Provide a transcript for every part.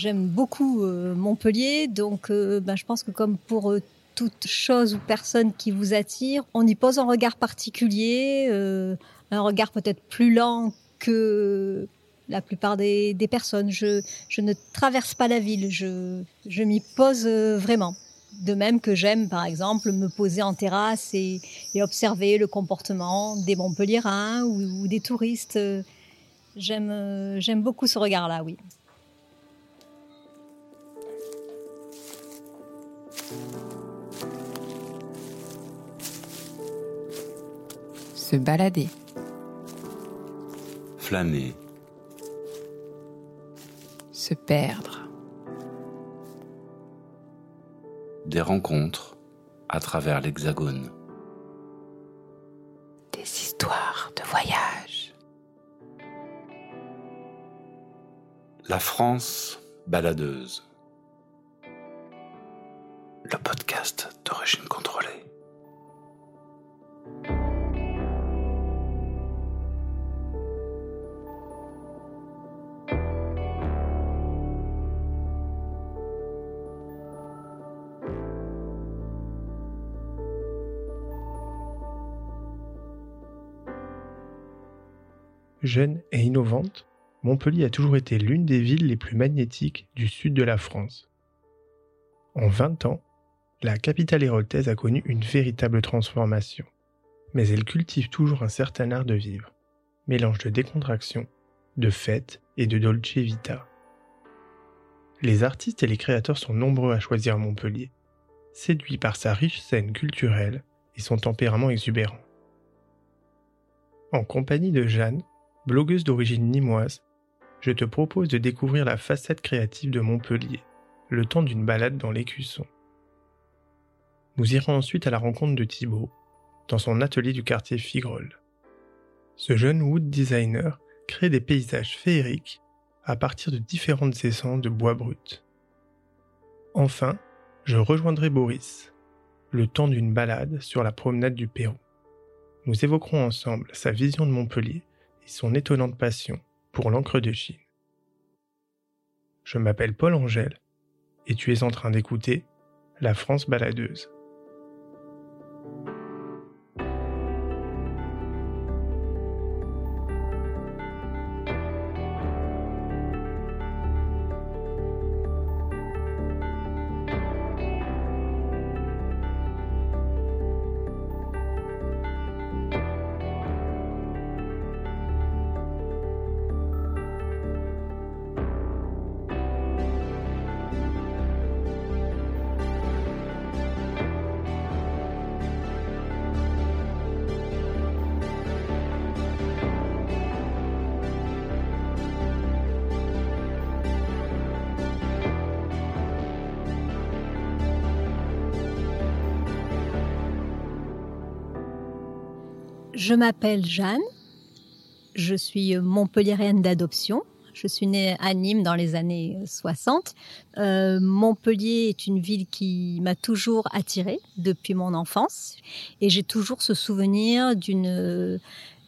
J'aime beaucoup Montpellier, donc ben, je pense que comme pour toute chose ou personne qui vous attire, on y pose un regard particulier, un regard peut-être plus lent que la plupart des, personnes. Je, ne traverse pas la ville, je, m'y pose vraiment. De même que j'aime, par exemple, me poser en terrasse et, observer le comportement des Montpelliérains ou, des touristes. J'aime beaucoup ce regard-là, oui. Se balader. Flâner. Se perdre. des rencontres à travers l'Hexagone. Des histoires de voyage. La France baladeuse. Le podcast d'origine contrôlée. Jeune et innovante, Montpellier a toujours été l'une des villes les plus magnétiques du sud de la France. En 20 ans, la capitale héroltaise a connu une véritable transformation. Mais elle cultive toujours un certain art de vivre, mélange de décontraction, de fête et de dolce vita. Les artistes et les créateurs sont nombreux à choisir Montpellier, séduits par sa riche scène culturelle et son tempérament exubérant. En compagnie de Jeanne, blogueuse d'origine nimoise, je te propose de découvrir la facette créative de Montpellier, le temps d'une balade dans l'écusson. Nous irons ensuite à la rencontre de Thibaut, dans son atelier du quartier Figrol. Ce jeune wood designer crée des paysages féeriques à partir de différentes essences de bois brut. Enfin, je rejoindrai Boris, le temps d'une balade sur la promenade du Pérou. Nous évoquerons ensemble sa vision de Montpellier son étonnante passion pour l'encre de Chine. Je m'appelle Paul Angèle et tu es en train d'écouter La France baladeuse. Je m'appelle Jeanne. Je suis montpelliéraine d'adoption. Je suis née à Nîmes dans les années 60. Euh, Montpellier est une ville qui m'a toujours attirée depuis mon enfance et j'ai toujours ce souvenir d'une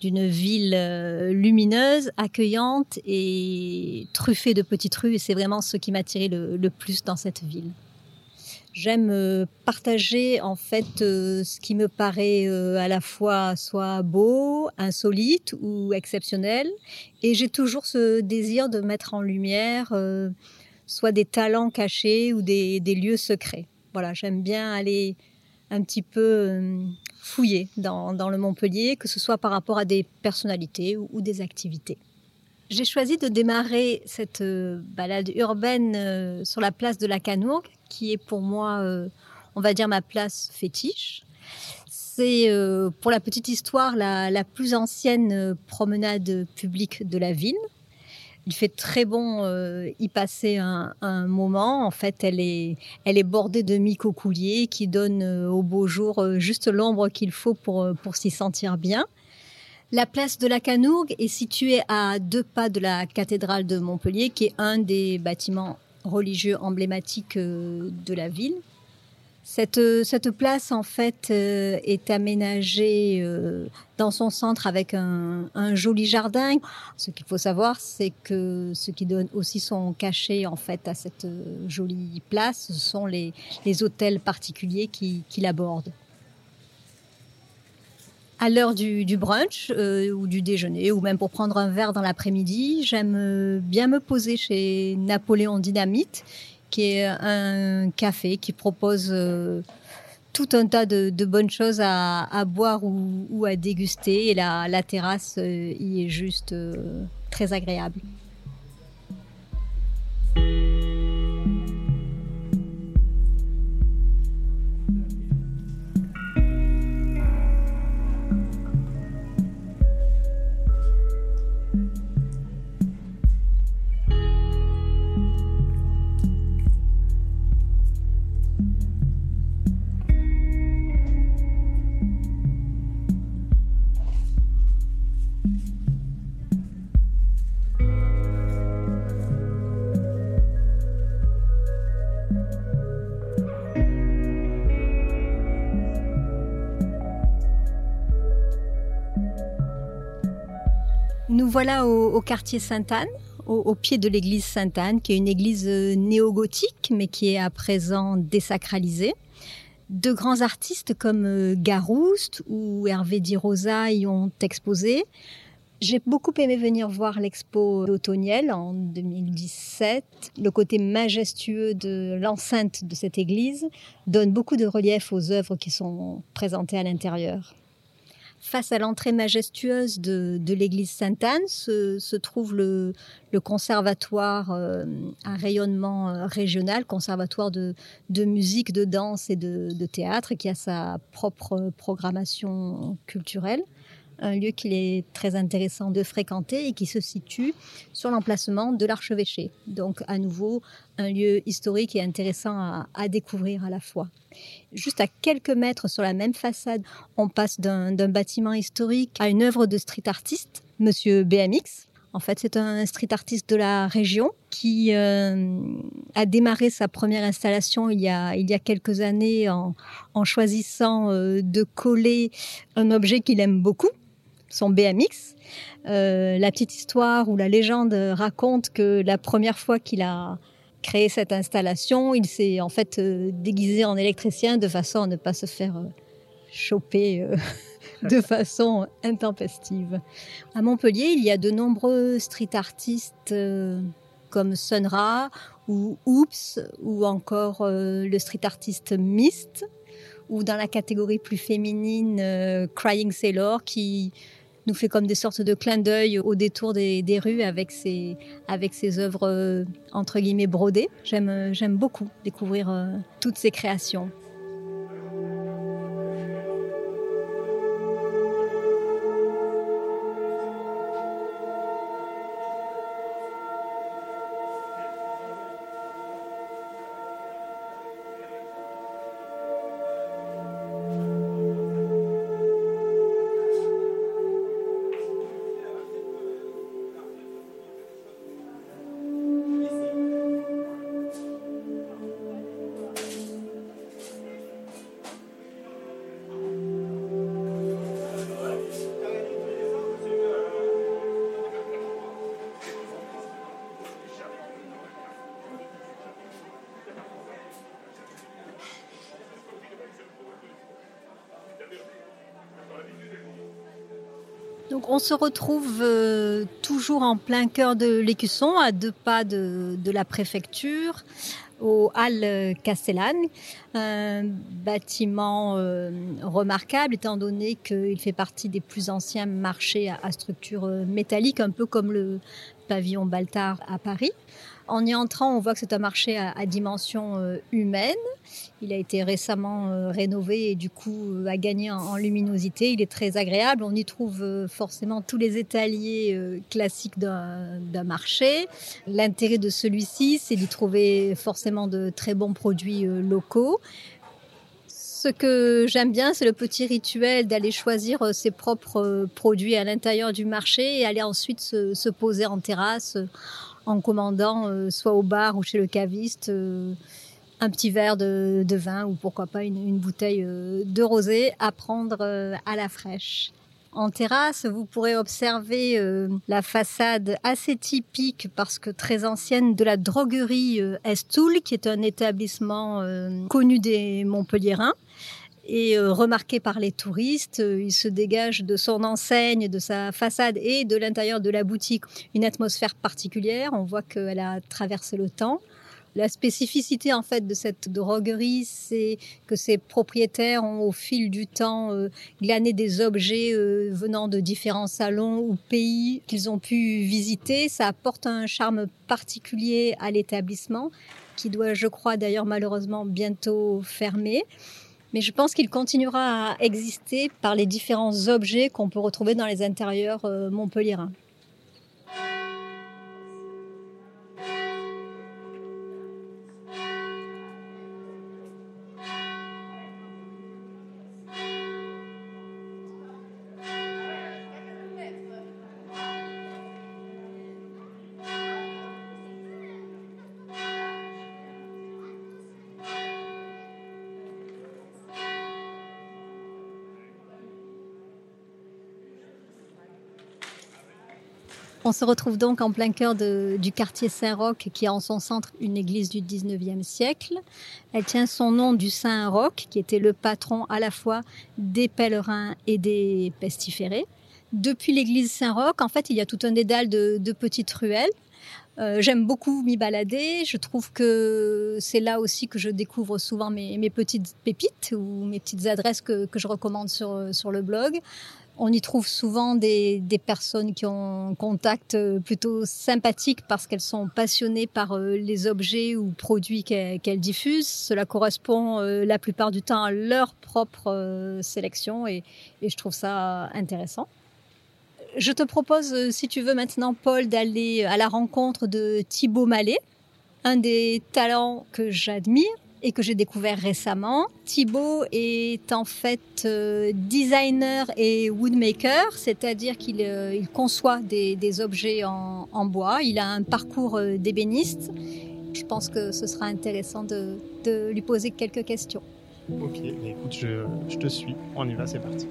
d'une ville euh, lumineuse, accueillante et truffée de petites rues. Et c'est vraiment ce qui m'a attiré le plus dans cette ville. J'aime euh, partager en fait euh, ce qui me paraît euh, à la fois soit beau, insolite ou exceptionnel. Et j'ai toujours ce désir de mettre en lumière soit des talents cachés ou des, lieux secrets. Voilà, j'aime bien aller un petit peu fouiller dans, le Montpellier, que ce soit par rapport à des personnalités ou, des activités. J'ai choisi de démarrer cette balade urbaine sur la place de la Canourgue, qui est pour moi, euh, on va dire, ma place fétiche. C'est, euh, pour la petite histoire, la, plus ancienne euh, promenade publique de la ville. Il fait très bon y passer un, moment. En fait, elle est, elle est bordée de micocouliers qui donnent au beau jour juste l'ombre qu'il faut pour, pour s'y sentir bien. La place de la Canourgue est située à deux pas de la cathédrale de Montpellier, qui est un des bâtiments religieux emblématique euh, de la ville. Cette, cette place, en fait, euh, est aménagée euh, dans son centre avec un, un joli jardin. Ce qu'il faut savoir, c'est que ce qui donne aussi son cachet, en fait, à cette euh, jolie place, ce sont les, les hôtels particuliers qui, qui l'abordent. À l'heure du, brunch euh, ou du déjeuner, ou même pour prendre un verre dans l'après-midi, j'aime euh, bien me poser chez Napoléon Dynamite, qui est un café qui propose euh, tout un tas de, bonnes choses à, boire ou, à déguster. Et la, terrasse y est juste très agréable. Voilà au, quartier Sainte-Anne, au, pied de l'église Sainte-Anne, qui est une église euh, néo-gothique, mais qui est à présent désacralisée. De grands artistes comme euh, Garouste ou Hervé Di Rosa y ont exposé. J'ai beaucoup aimé venir voir l'expo automnielle en 2017. Le côté majestueux de l'enceinte de cette église donne beaucoup de relief aux œuvres qui sont présentées à l'intérieur. Face à l'entrée majestueuse de, l'église Sainte-Anne se, trouve le, conservatoire euh, à rayonnement euh, régional, conservatoire de, musique, de danse et de, théâtre, qui a sa propre programmation culturelle. Un lieu qu'il est très intéressant de fréquenter et qui se situe sur l'emplacement de l'archevêché. Donc à nouveau un lieu historique et intéressant à, découvrir à la fois. Juste à quelques mètres sur la même façade, on passe d'un bâtiment historique à une œuvre de street artiste, Monsieur BMX. En fait, c'est un street artiste de la région qui euh, a démarré sa première installation il y a, il y a quelques années en, en choisissant euh, de coller un objet qu'il aime beaucoup, son BMX. Euh, la petite histoire ou la légende raconte que la première fois qu'il a créé cette installation, il s'est en fait euh, déguisé en électricien de façon à ne pas se faire euh, choper de façon intempestive. À Montpellier, il y a de nombreux street artistes comme Sunra ou Oops ou encore le street artiste Mist ou dans la catégorie plus féminine Crying Sailor qui nous fait comme des sortes de clins d'œil au détour des, rues avec ses, avec ses œuvres euh, entre guillemets brodées. J'aime, euh, beaucoup découvrir euh, toutes ces créations. On se retrouve euh, toujours en plein cœur de l'Écusson, à deux pas de, la préfecture, au Halles Castellane, un bâtiment euh, remarquable étant donné qu'il fait partie des plus anciens marchés à, structure métallique, un peu comme le pavillon Baltard à Paris. En y entrant, on voit que c'est un marché à, dimension euh, humaine. Il a été récemment euh, rénové et du coup euh, a gagné en, luminosité. Il est très agréable. On y trouve euh, forcément tous les étaliers classiques d'un marché. L'intérêt de celui-ci, c'est d'y trouver forcément de très bons produits locaux. Ce que j'aime bien, c'est le petit rituel d'aller choisir ses propres produits à l'intérieur du marché et aller ensuite se, se poser en terrasse en commandant soit au bar ou chez le caviste un petit verre de, vin ou pourquoi pas une, bouteille euh, de rosé à prendre euh, à la fraîche. En terrasse, vous pourrez observer euh, la façade assez typique parce que très ancienne de la droguerie Estoul, qui est un établissement connu des Montpelliérains et remarqué par les touristes. Il se dégage de son enseigne, de sa façade et de l'intérieur de la boutique une atmosphère particulière. On voit qu'elle a traversé le temps. La spécificité en fait de cette droguerie, c'est que ses propriétaires ont au fil du temps euh, glané des objets euh, venant de différents salons ou pays qu'ils ont pu visiter. Ça apporte un charme particulier à l'établissement qui doit, je crois d'ailleurs malheureusement bientôt fermer. Mais je pense qu'il continuera à exister par les différents objets qu'on peut retrouver dans les intérieurs euh, montpelliérains. On se retrouve donc en plein cœur du quartier Saint-Roch qui a en son centre une église du 19e siècle. Elle tient son nom du Saint Roch qui était le patron à la fois des pèlerins et des pestiférés. Depuis l'église Saint-Roch, en fait, il y a tout un dédale de, petites ruelles. Euh, j'aime beaucoup m'y balader. Je trouve que c'est là aussi que je découvre souvent mes, petites pépites ou mes petites adresses que, je recommande sur, sur le blog. On y trouve souvent des, personnes qui ont un contact euh, plutôt sympathique parce qu'elles sont passionnées par euh, les objets ou produits qu'elles diffusent. Cela correspond euh, la plupart du temps à leur propre sélection et, je trouve ça intéressant. Je te propose, si tu veux maintenant, Paul, d'aller à la rencontre de Thibaut Mallet, un des talents que j'admire et que j'ai découvert récemment. Thibaut est en fait euh, designer et woodmaker, c'est-à-dire qu'il euh, conçoit des, objets en, bois. Il a un parcours euh, d'ébéniste. Je pense que ce sera intéressant de, lui poser quelques questions. Ok, écoute, je, je te suis. On y va, c'est parti.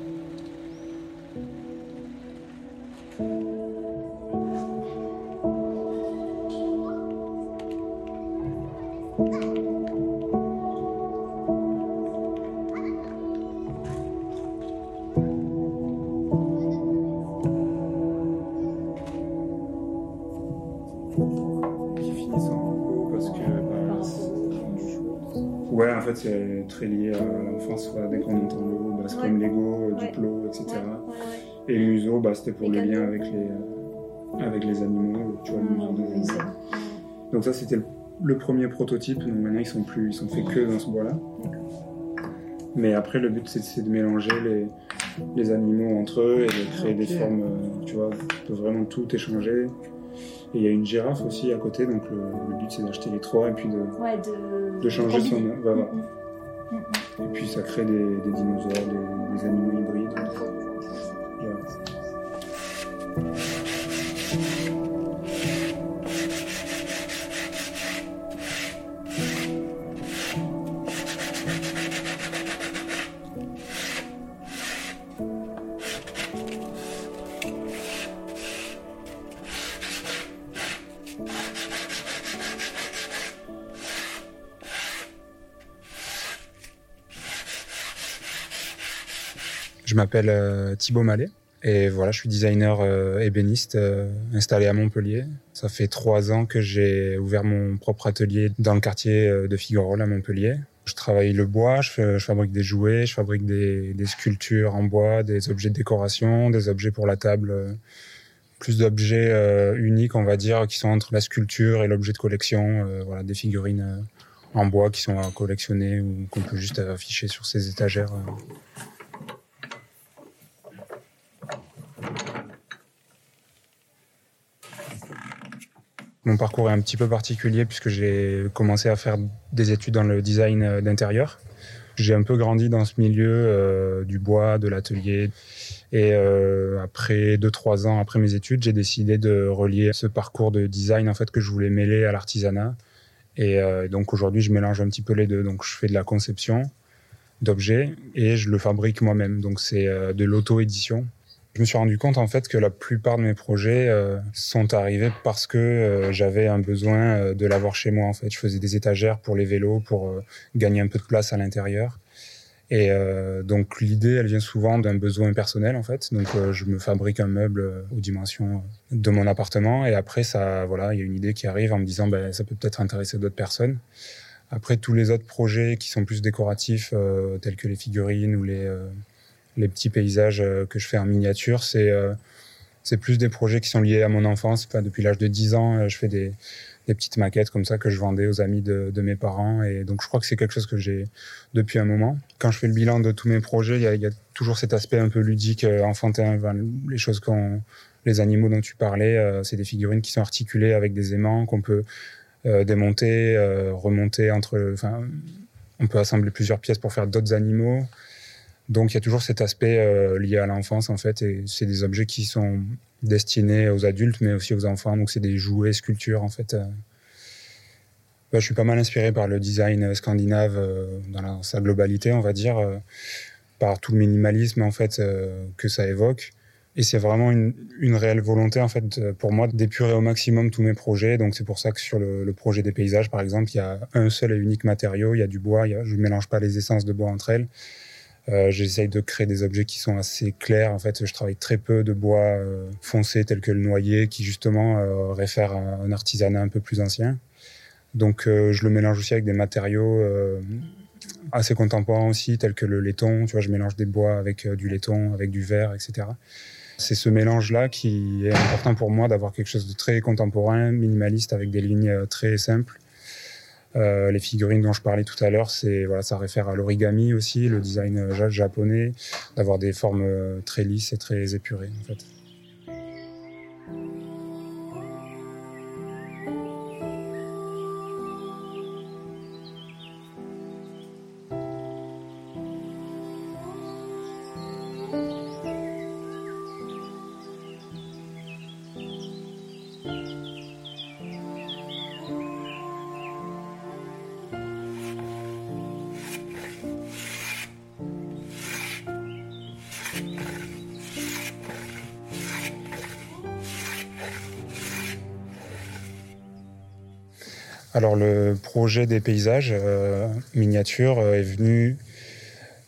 Très lié à l'enfance. dès qu'on entend le mot, bah, c'est comme Lego, Duplo, etc. Et le museau, bah, c'était pour le lien avec les, euh, avec les animaux, tu vois, le museau des animaux. Donc ça, c'était le, premier prototype. Donc maintenant, ils sont plus, ils sont faits que dans ce bois-là. Mais après, le but, c'est de mélanger les, les, animaux entre eux et de créer des formes, euh, tu vois, de vraiment tout échanger. Et il y a une girafe aussi à côté, donc le, but c'est d'acheter les trois et puis de, de, changer son nom. Mm. mm, et puis ça crée des, dinosaures, des, animaux hybrides. M'appelle euh, Thibaut Mallet et voilà, je suis designer euh, ébéniste euh, installé à Montpellier. Ça fait trois ans que j'ai ouvert mon propre atelier dans le quartier de Figueroa à Montpellier. Je travaille le bois, je, fabrique des jouets, je fabrique des, sculptures en bois, des objets de décoration, des objets pour la table, plus d'objets uniques, on va dire, qui sont entre la sculpture et l'objet de collection. voilà, des figurines en bois qui sont à collectionner ou qu'on peut juste afficher sur ces étagères. Mon parcours est un petit peu particulier puisque j'ai commencé à faire des études dans le design euh, d'intérieur. J'ai un peu grandi dans ce milieu euh, du bois, de l'atelier. Et euh, après deux trois ans après mes études, j'ai décidé de relier ce parcours de design en fait que je voulais mêler à l'artisanat Et donc aujourd'hui, je mélange un petit peu les deux. Donc je fais de la conception d'objets et je le fabrique moi-même. Donc c'est de l'auto-édition. Je me suis rendu compte en fait que la plupart de mes projets euh, sont arrivés parce que euh, j'avais un besoin euh, de l'avoir chez moi en fait. Je faisais des étagères pour les vélos pour gagner un peu de place à l'intérieur. Et donc l'idée, elle vient souvent d'un besoin personnel en fait. Donc je me fabrique un meuble aux dimensions de mon appartement et après ça, voilà, il y a une idée qui arrive en me disant, ben ça peut peut-être intéresser d'autres personnes. Après tous les autres projets qui sont plus décoratifs, tels que les figurines ou les les petits paysages euh, que je fais en miniature, c'est euh, c'est plus des projets qui sont liés à mon enfance. Depuis l'âge de 10 ans, euh, je fais des, petites maquettes comme ça que je vendais aux amis de, mes parents. Et donc, je crois que c'est quelque chose que j'ai depuis un moment. Quand je fais le bilan de tous mes projets, il y a, toujours cet aspect un peu ludique, enfantin. Les choses qu'on, les animaux dont tu parlais, c'est des figurines qui sont articulées avec des aimants qu'on peut démonter, remonter entre. Enfin, on peut assembler plusieurs pièces pour faire d'autres animaux. Donc il y a toujours cet aspect euh, lié à l'enfance en fait, et c'est des objets qui sont destinés aux adultes mais aussi aux enfants. Donc c'est des jouets, sculptures en fait. Euh. Je suis pas mal inspiré par le design scandinave euh, dans la- sa globalité, on va dire, par tout le minimalisme en fait que ça évoque. Et c'est vraiment une, réelle volonté en fait pour moi d'épurer au maximum tous mes projets. Donc c'est pour ça que sur le, projet des paysages par exemple, il y a un seul et unique matériau, il y a du bois. je ne mélange pas les essences de bois entre elles. Euh, J'essaye de créer des objets qui sont assez clairs. En fait, je travaille très peu de bois euh, foncé tel que le noyer, qui justement euh, réfère à un artisanat un peu plus ancien. Donc, je le mélange aussi avec des matériaux assez contemporains aussi, tels que le laiton. Tu vois, je mélange des bois avec du laiton, avec du verre, etc. C'est ce mélange-là qui est important pour moi d'avoir quelque chose de très contemporain, minimaliste, avec des lignes très simples. Euh, les figurines dont je parlais tout à l'heure, c'est voilà, ça réfère à l'origami aussi, le design euh, ja- japonais, d'avoir des formes euh, très lisses et très épurées en fait. Alors le projet des paysages euh, miniatures euh, est venu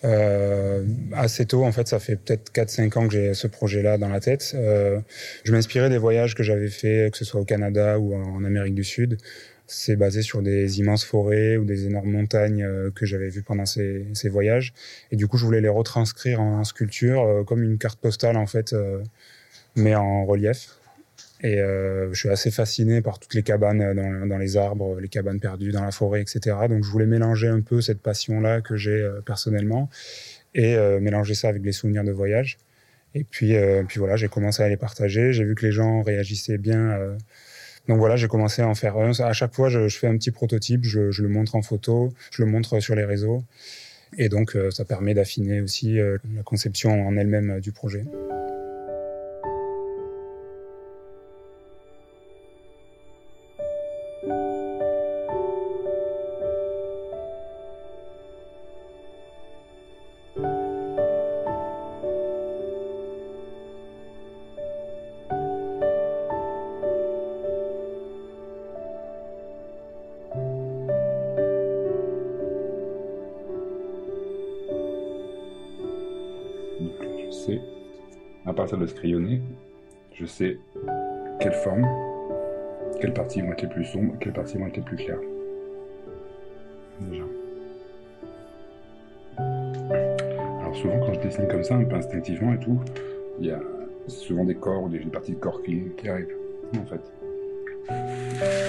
euh, assez tôt. En fait, ça fait peut-être 4-5 ans que j'ai ce projet-là dans la tête. Euh, je m'inspirais des voyages que j'avais fait, que ce soit au Canada ou en Amérique du Sud. C'est basé sur des immenses forêts ou des énormes montagnes que j'avais vues pendant ces, voyages. Et du coup, je voulais les retranscrire en sculpture comme une carte postale en fait, mais en relief. Et euh, je suis assez fasciné par toutes les cabanes dans, dans, les arbres, les cabanes perdues dans la forêt, etc. Donc je voulais mélanger un peu cette passion-là que j'ai euh, personnellement et euh, mélanger ça avec les souvenirs de voyage. Et puis, euh, voilà, j'ai commencé à les partager. J'ai vu que les gens réagissaient bien. Euh, donc voilà, j'ai commencé à en faire un. À chaque fois, je, fais un petit prototype, je, le montre en photo, je le montre sur les réseaux. Et donc, euh, ça permet d'affiner aussi euh, la conception en elle-même euh, du projet. Sais, à partir de ce je sais quelle forme, quelles parties vont être les plus sombres, quelles parties vont être les plus claires. Déjà. Alors souvent quand je dessine comme ça, un peu instinctivement et tout, il y a souvent des corps ou des parties de corps qui, qui arrivent, en fait.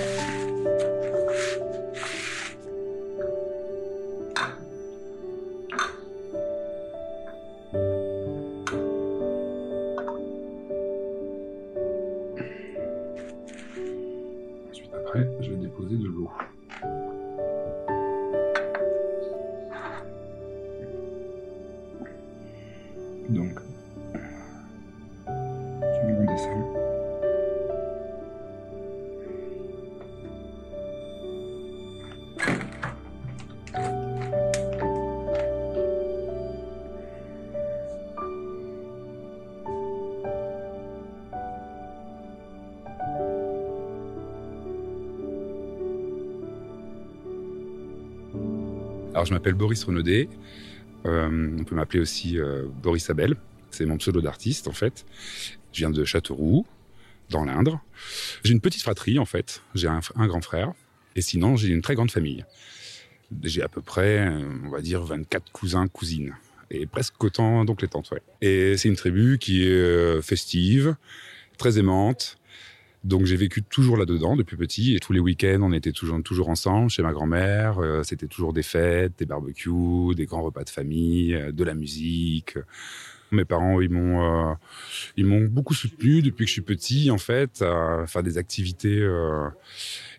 Je m'appelle Boris Renaudet. Euh, on peut m'appeler aussi euh, Boris Abel. C'est mon pseudo d'artiste, en fait. Je viens de Châteauroux, dans l'Indre. J'ai une petite fratrie, en fait. J'ai un, un grand frère. Et sinon, j'ai une très grande famille. J'ai à peu près, euh, on va dire, 24 cousins, cousines. Et presque autant d'oncles et tantes, ouais. Et c'est une tribu qui est festive, très aimante. Donc j'ai vécu toujours là-dedans depuis petit. Et tous les week-ends, on était toujours, toujours ensemble chez ma grand-mère. Euh, C'était toujours des fêtes, des barbecues, des grands repas de famille, euh, de la musique. Mes parents, ils m'ont, euh, ils m'ont beaucoup soutenu depuis que je suis petit, en fait, à faire des activités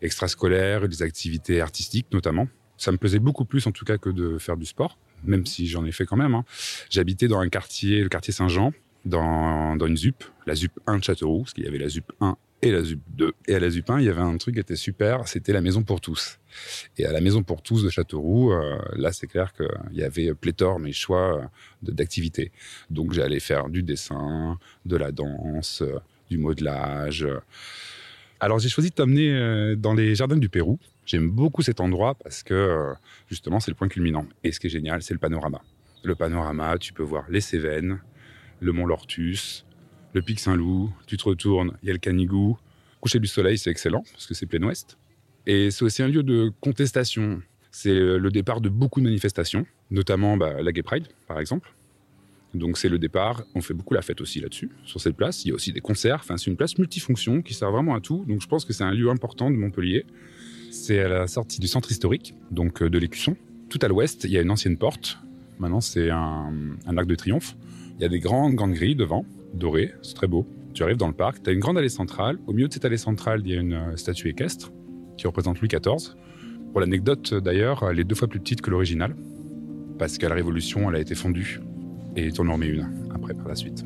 extrascolaires des activités artistiques, notamment. Ça me plaisait beaucoup plus, en tout cas, que de faire du sport, même si j'en ai fait quand même. hein. J'habitais dans un quartier, le quartier Saint-Jean, dans, dans une ZUP, la ZUP 1 de Châteauroux, parce qu'il y avait la ZUP 1 et la ZUP 2. Et à la ZUP 1, il y avait un truc qui était super, c'était la maison pour tous. Et à la maison pour tous de Châteauroux, euh, là, c'est clair qu'il y avait pléthore, mes choix euh, d'activités. Donc, j'allais faire du dessin, de la danse, euh, du modelage. euh. Alors, j'ai choisi de t'amener euh, dans les jardins du Pérou. J'aime beaucoup cet endroit parce que, euh, justement, c'est le point culminant. Et ce qui est génial, c'est le panorama. Le panorama, tu peux voir les Cévennes, le mont Lortus, le pic Saint-Loup, tu te retournes, il y a le Canigou. Coucher du soleil, c'est excellent parce que c'est plein ouest. Et c'est aussi un lieu de contestation. C'est le départ de beaucoup de manifestations, notamment bah, la Gay Pride, par exemple. Donc c'est le départ. On fait beaucoup la fête aussi là-dessus, sur cette place. Il y a aussi des concerts. Enfin, c'est une place multifonction qui sert vraiment à tout. Donc je pense que c'est un lieu important de Montpellier. C'est à la sortie du centre historique, donc euh, de l'Écusson. Tout à l'ouest, il y a une ancienne porte. Maintenant, c'est un, un arc de triomphe. Il y a des grandes, grandes grilles devant, dorées. C'est très beau. Tu arrives dans le parc, tu as une grande allée centrale. Au milieu de cette allée centrale, il y a une euh, statue équestre qui représente Louis XIV. Pour l'anecdote, d'ailleurs, elle est deux fois plus petite que l'original, parce qu'à la Révolution, elle a été fondue et on en remet une après par la suite.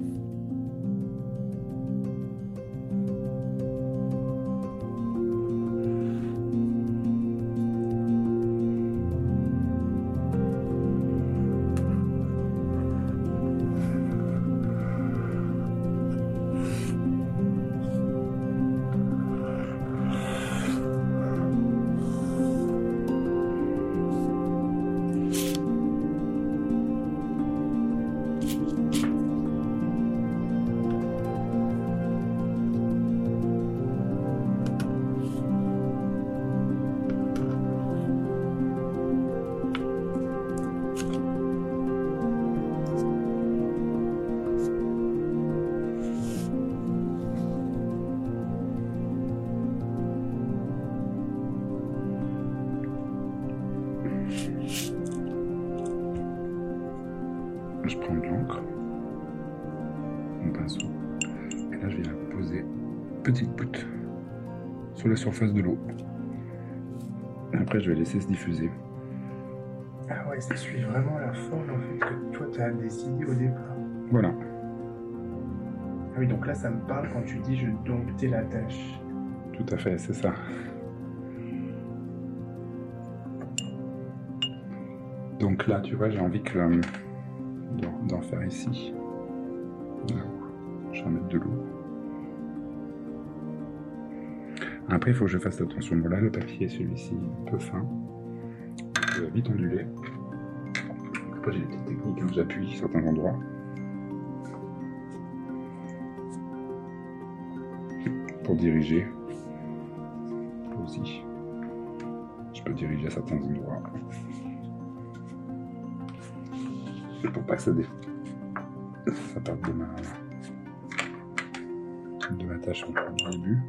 La surface de l'eau. Après je vais laisser se diffuser. Ah ouais, ça suit vraiment la forme en fait que toi t'as décidé au départ. Voilà. Ah oui, donc là ça me parle quand tu dis je domptais la tâche. Tout à fait, c'est ça. Donc là, tu vois, j'ai envie que euh, d'en- faire ici. Là, je vais mettre de l'eau. Après, il faut que je fasse attention. Bon, là, le papier, celui-ci, un peu fin. Il va vite onduler. Après, j'ai des petites techniques. hein. J'appuie certains endroits. Pour diriger. Aussi. Je peux diriger à certains endroits. Pour pas que ça, dé... ça parte de ma, de ma tâche en début.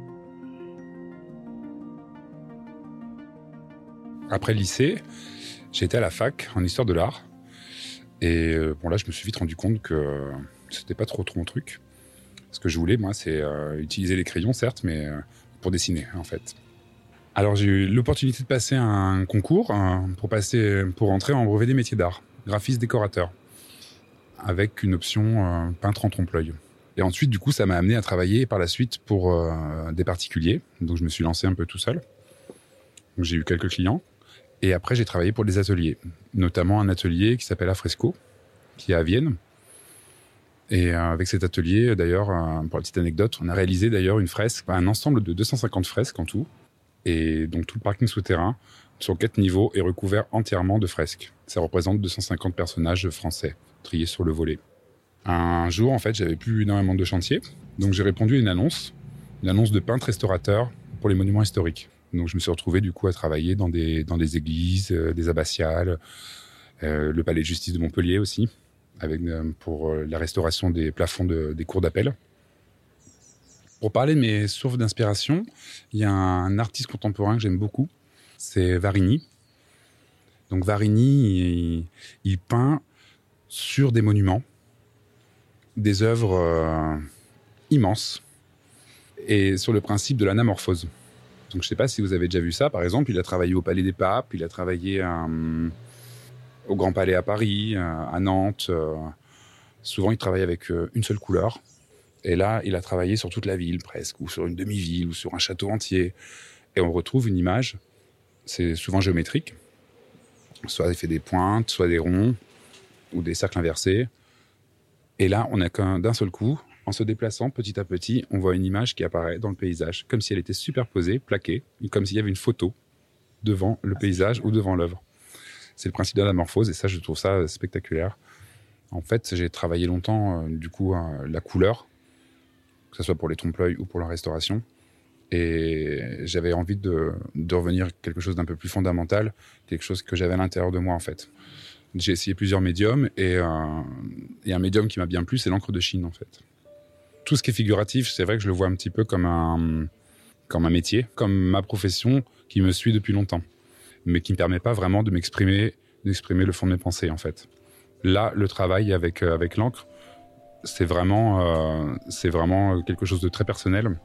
Après le lycée, été à la fac en histoire de l'art. Et euh, bon, là, je me suis vite rendu compte que c'était pas trop trop mon truc. Ce que je voulais, moi, c'est euh, utiliser les crayons, certes, mais euh, pour dessiner, en fait. Alors, j'ai eu l'opportunité de passer un concours euh, pour, passer, pour entrer en brevet des métiers d'art, graphiste décorateur, avec une option peintre en trompe-l'œil. Et ensuite, du coup, ça m'a amené à travailler par la suite pour des particuliers. Donc, je me suis lancé un peu tout seul. J'ai eu quelques clients. Et après, j'ai travaillé pour des ateliers, notamment un atelier qui s'appelle Afresco, qui est à Vienne. Et euh, avec cet atelier, d'ailleurs, euh, pour la petite anecdote, on a réalisé d'ailleurs une fresque, un ensemble de 250 fresques en tout, Et donc tout le parking souterrain, sur quatre niveaux, est recouvert entièrement de fresques. Ça représente 250 personnages français triés sur le volet. Un jour, en fait, j'avais plus énormément de chantier, donc j'ai répondu à une annonce, une annonce de peintre restaurateur pour les monuments historiques. Donc je me suis retrouvé du coup à travailler dans des, dans des églises, euh, des abbatiales, euh, le palais de justice de Montpellier aussi, avec, euh, pour la restauration des plafonds de- des cours d'appel. Pour parler de mes sources d'inspiration, il y a un artiste contemporain que j'aime beaucoup, c'est Varini. Donc Varini, il, il peint sur des monuments, des œuvres immenses, et sur le principe de l'anamorphose. Donc je ne sais pas si vous avez déjà vu ça. Par exemple, il a travaillé au Palais des Papes, il a travaillé euh, au Grand Palais à Paris, euh, à Nantes. euh. souvent, il travaille avec une seule couleur. Et là, il a travaillé sur toute la ville presque, ou sur une demi-ville, ou sur un château entier. Et on retrouve une image, c'est souvent géométrique. Soit il fait des pointes, soit des ronds, ou des cercles inversés. Et là, on a qu'un d'un seul coup, en se déplaçant petit à petit, on voit une image qui apparaît dans le paysage, comme si elle était superposée, plaquée, comme s'il y avait une photo devant le paysage ou devant l'œuvre. C'est le principe de l'amorphose, et ça, je trouve ça euh, spectaculaire. En fait, j'ai travaillé longtemps, euh, du coup, euh, la couleur, que ce soit pour les trompe-l'œil ou pour la restauration. Et j'avais envie de, de revenir à quelque chose d'un peu plus fondamental, quelque chose que j'avais à l'intérieur de moi, en fait. J'ai essayé plusieurs médiums, et, euh, et un médium qui m'a bien plu, c'est l'encre de Chine, en fait. Tout ce qui est figuratif, c'est vrai que je le vois un petit peu comme un, comme un métier, comme ma profession qui me suit depuis longtemps, mais qui ne me permet pas vraiment de m'exprimer, d'exprimer le fond de mes pensées, en fait. Là, le travail avec, euh, avec l'encre, c'est vraiment, euh, c'est vraiment quelque chose de très personnel.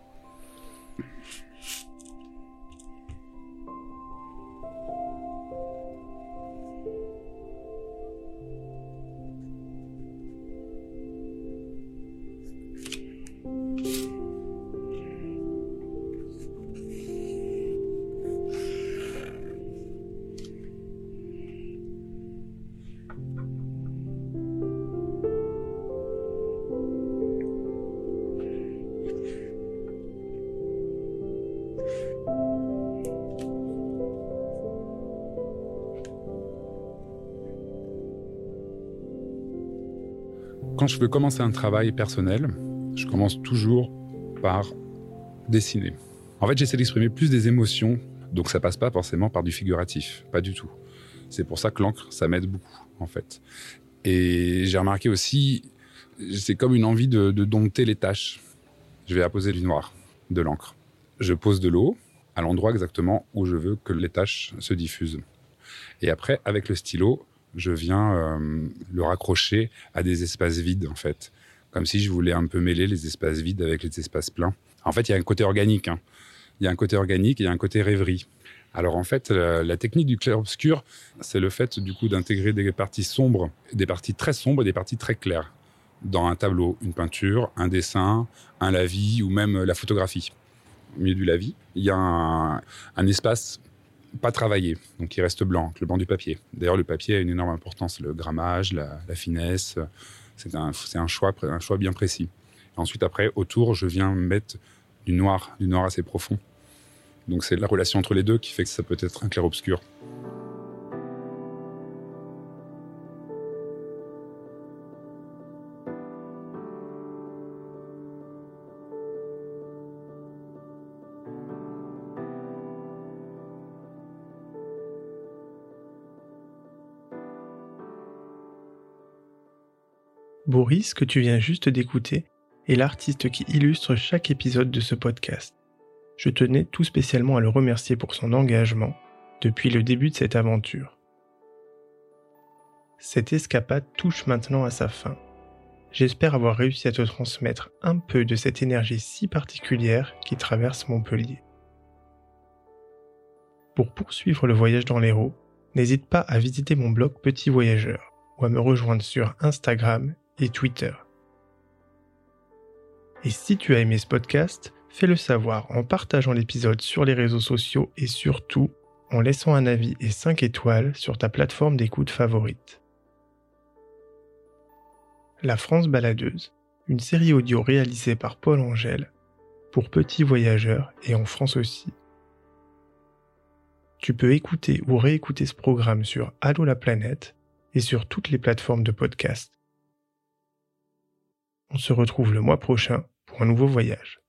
Je veux commencer un travail personnel, je commence toujours par dessiner. En fait, j'essaie d'exprimer plus des émotions, donc ça passe pas forcément par du figuratif, pas du tout. C'est pour ça que l'encre, ça m'aide beaucoup, en fait. Et j'ai remarqué aussi, c'est comme une envie de, de dompter les tâches. Je vais apposer du noir, de l'encre. Je pose de l'eau à l'endroit exactement où je veux que les tâches se diffusent. Et après, avec le stylo, je viens euh, le raccrocher à des espaces vides, en fait. Comme si je voulais un peu mêler les espaces vides avec les espaces pleins. En fait, il y a un côté organique. hein. Il y a un côté organique et il y a un côté rêverie. Alors en fait, la, technique du clair-obscur, c'est le fait du coup d'intégrer des parties sombres, des parties très sombres et des parties très claires dans un tableau, une peinture, un dessin, un lavis ou même la photographie. Au milieu du lavis, il y a un espace pas travaillé, donc qui reste blanc, le blanc du papier. D'ailleurs, le papier a une énorme importance, le grammage, la, finesse. C'est un, c'est un choix, un choix bien précis. Ensuite, après, autour, je viens mettre du noir, du noir assez profond. Donc c'est la relation entre les deux qui fait que ça peut être un clair-obscur. Que tu viens juste d'écouter, est l'artiste qui illustre chaque épisode de ce podcast. Je tenais tout spécialement à le remercier pour son engagement depuis le début de cette aventure. Cette escapade touche maintenant à sa fin. J'espère avoir réussi à te transmettre un peu de cette énergie si particulière qui traverse Montpellier. Pour poursuivre le voyage dans l'Hérault, n'hésite pas à visiter mon blog Petit Voyageur ou à me rejoindre sur Instagram et Twitter. Et si tu as aimé ce podcast, fais-le savoir en partageant l'épisode sur les réseaux sociaux et surtout en laissant un avis et 5 étoiles sur ta plateforme d'écoute favorite. La France baladeuse, une série audio réalisée par Paul Angèle pour petits voyageurs et en France aussi. Tu peux écouter ou réécouter ce programme sur Allo la planète et sur toutes les plateformes de podcast. On se retrouve le mois prochain pour un nouveau voyage.